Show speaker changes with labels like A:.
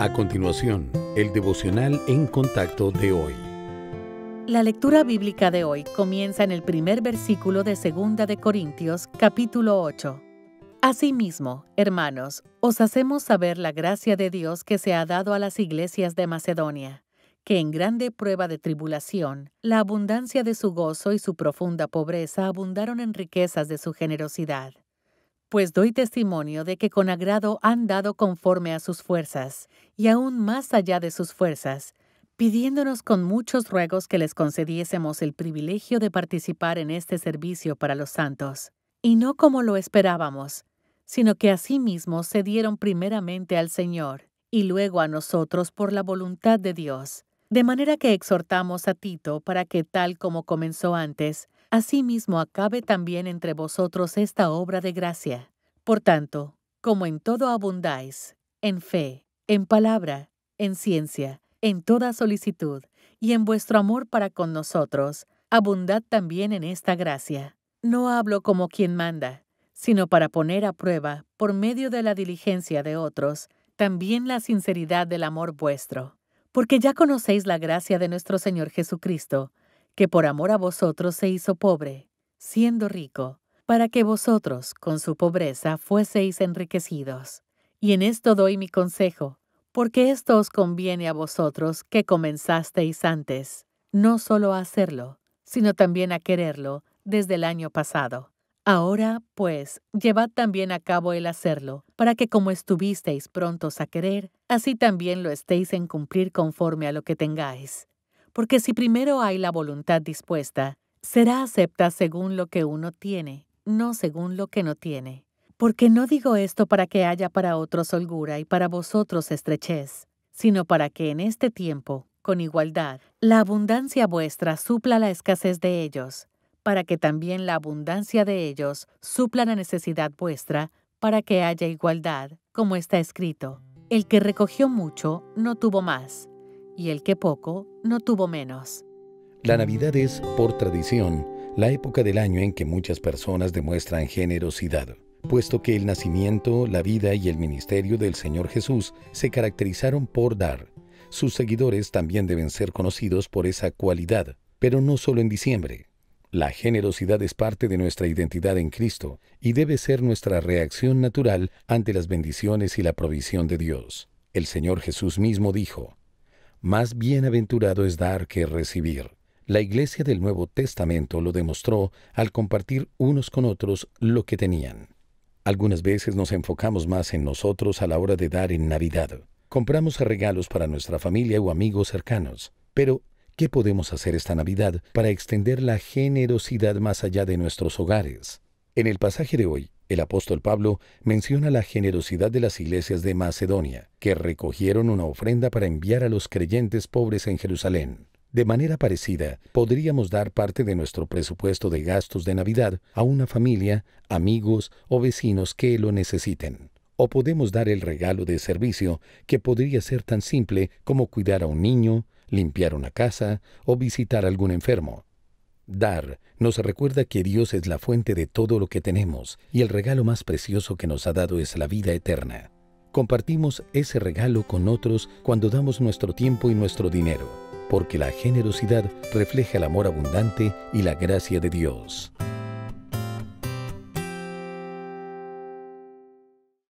A: A continuación, el devocional en contacto de hoy.
B: La lectura bíblica de hoy comienza en el primer versículo de 2 de Corintios, capítulo 8. Asimismo, hermanos, os hacemos saber la gracia de Dios que se ha dado a las iglesias de Macedonia, que en grande prueba de tribulación, la abundancia de su gozo y su profunda pobreza abundaron en riquezas de su generosidad pues doy testimonio de que con agrado han dado conforme a sus fuerzas, y aún más allá de sus fuerzas, pidiéndonos con muchos ruegos que les concediésemos el privilegio de participar en este servicio para los santos, y no como lo esperábamos, sino que asimismo se dieron primeramente al Señor, y luego a nosotros por la voluntad de Dios. De manera que exhortamos a Tito para que tal como comenzó antes, asimismo acabe también entre vosotros esta obra de gracia. Por tanto, como en todo abundáis, en fe, en palabra, en ciencia, en toda solicitud, y en vuestro amor para con nosotros, abundad también en esta gracia. No hablo como quien manda, sino para poner a prueba, por medio de la diligencia de otros, también la sinceridad del amor vuestro. Porque ya conocéis la gracia de nuestro Señor Jesucristo, que por amor a vosotros se hizo pobre, siendo rico, para que vosotros, con su pobreza, fueseis enriquecidos. Y en esto doy mi consejo, porque esto os conviene a vosotros que comenzasteis antes, no solo a hacerlo, sino también a quererlo desde el año pasado. Ahora, pues, llevad también a cabo el hacerlo, para que como estuvisteis prontos a querer, así también lo estéis en cumplir conforme a lo que tengáis porque si primero hay la voluntad dispuesta, será acepta según lo que uno tiene, no según lo que no tiene. Porque no digo esto para que haya para otros holgura y para vosotros estrechez, sino para que en este tiempo, con igualdad, la abundancia vuestra supla la escasez de ellos, para que también la abundancia de ellos supla la necesidad vuestra, para que haya igualdad, como está escrito. El que recogió mucho no tuvo más, y el que poco no tuvo menos.
A: La Navidad es, por tradición, la época del año en que muchas personas demuestran generosidad, puesto que el nacimiento, la vida y el ministerio del Señor Jesús se caracterizaron por dar. Sus seguidores también deben ser conocidos por esa cualidad, pero no solo en diciembre. La generosidad es parte de nuestra identidad en Cristo y debe ser nuestra reacción natural ante las bendiciones y la provisión de Dios. El Señor Jesús mismo dijo, más bienaventurado es dar que recibir. La Iglesia del Nuevo Testamento lo demostró al compartir unos con otros lo que tenían. Algunas veces nos enfocamos más en nosotros a la hora de dar en Navidad. Compramos regalos para nuestra familia o amigos cercanos. Pero, ¿qué podemos hacer esta Navidad para extender la generosidad más allá de nuestros hogares? En el pasaje de hoy, el apóstol Pablo menciona la generosidad de las iglesias de Macedonia, que recogieron una ofrenda para enviar a los creyentes pobres en Jerusalén. De manera parecida, podríamos dar parte de nuestro presupuesto de gastos de Navidad a una familia, amigos o vecinos que lo necesiten. O podemos dar el regalo de servicio, que podría ser tan simple como cuidar a un niño, limpiar una casa o visitar a algún enfermo. Dar nos recuerda que Dios es la fuente de todo lo que tenemos y el regalo más precioso que nos ha dado es la vida eterna. Compartimos ese regalo con otros cuando damos nuestro tiempo y nuestro dinero, porque la generosidad refleja el amor abundante y la gracia de Dios.